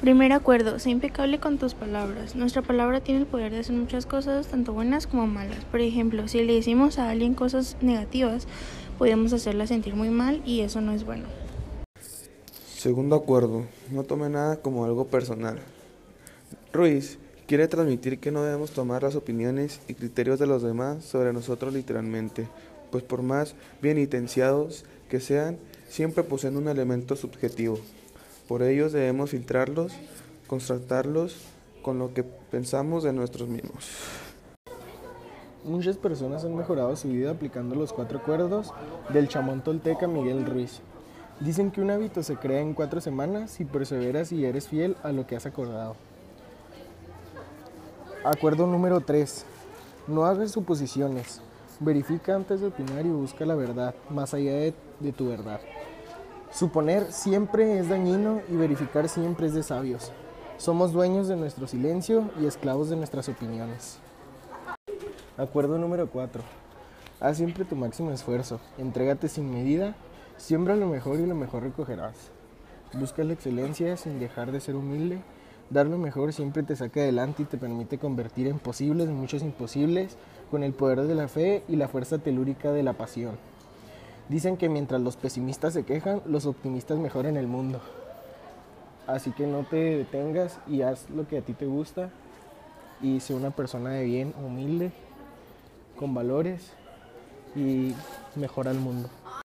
Primer acuerdo, sé impecable con tus palabras. Nuestra palabra tiene el poder de hacer muchas cosas, tanto buenas como malas. Por ejemplo, si le decimos a alguien cosas negativas, podemos hacerla sentir muy mal y eso no es bueno. Segundo acuerdo, no tome nada como algo personal. Ruiz quiere transmitir que no debemos tomar las opiniones y criterios de los demás sobre nosotros literalmente, pues por más bien intencionados que sean, siempre poseen un elemento subjetivo. Por ello debemos filtrarlos, contrastarlos con lo que pensamos de nosotros mismos. Muchas personas han mejorado su vida aplicando los cuatro acuerdos del chamón tolteca Miguel Ruiz. Dicen que un hábito se crea en cuatro semanas si perseveras y eres fiel a lo que has acordado. Acuerdo número 3. No hagas suposiciones. Verifica antes de opinar y busca la verdad, más allá de tu verdad. Suponer siempre es dañino y verificar siempre es de sabios. Somos dueños de nuestro silencio y esclavos de nuestras opiniones. Acuerdo número 4. Haz siempre tu máximo esfuerzo. Entrégate sin medida. Siembra lo mejor y lo mejor recogerás. Busca la excelencia sin dejar de ser humilde. Dar lo mejor siempre te saca adelante y te permite convertir en posibles muchos imposibles con el poder de la fe y la fuerza telúrica de la pasión. Dicen que mientras los pesimistas se quejan, los optimistas mejoran el mundo. Así que no te detengas y haz lo que a ti te gusta y sé una persona de bien, humilde, con valores y mejora el mundo.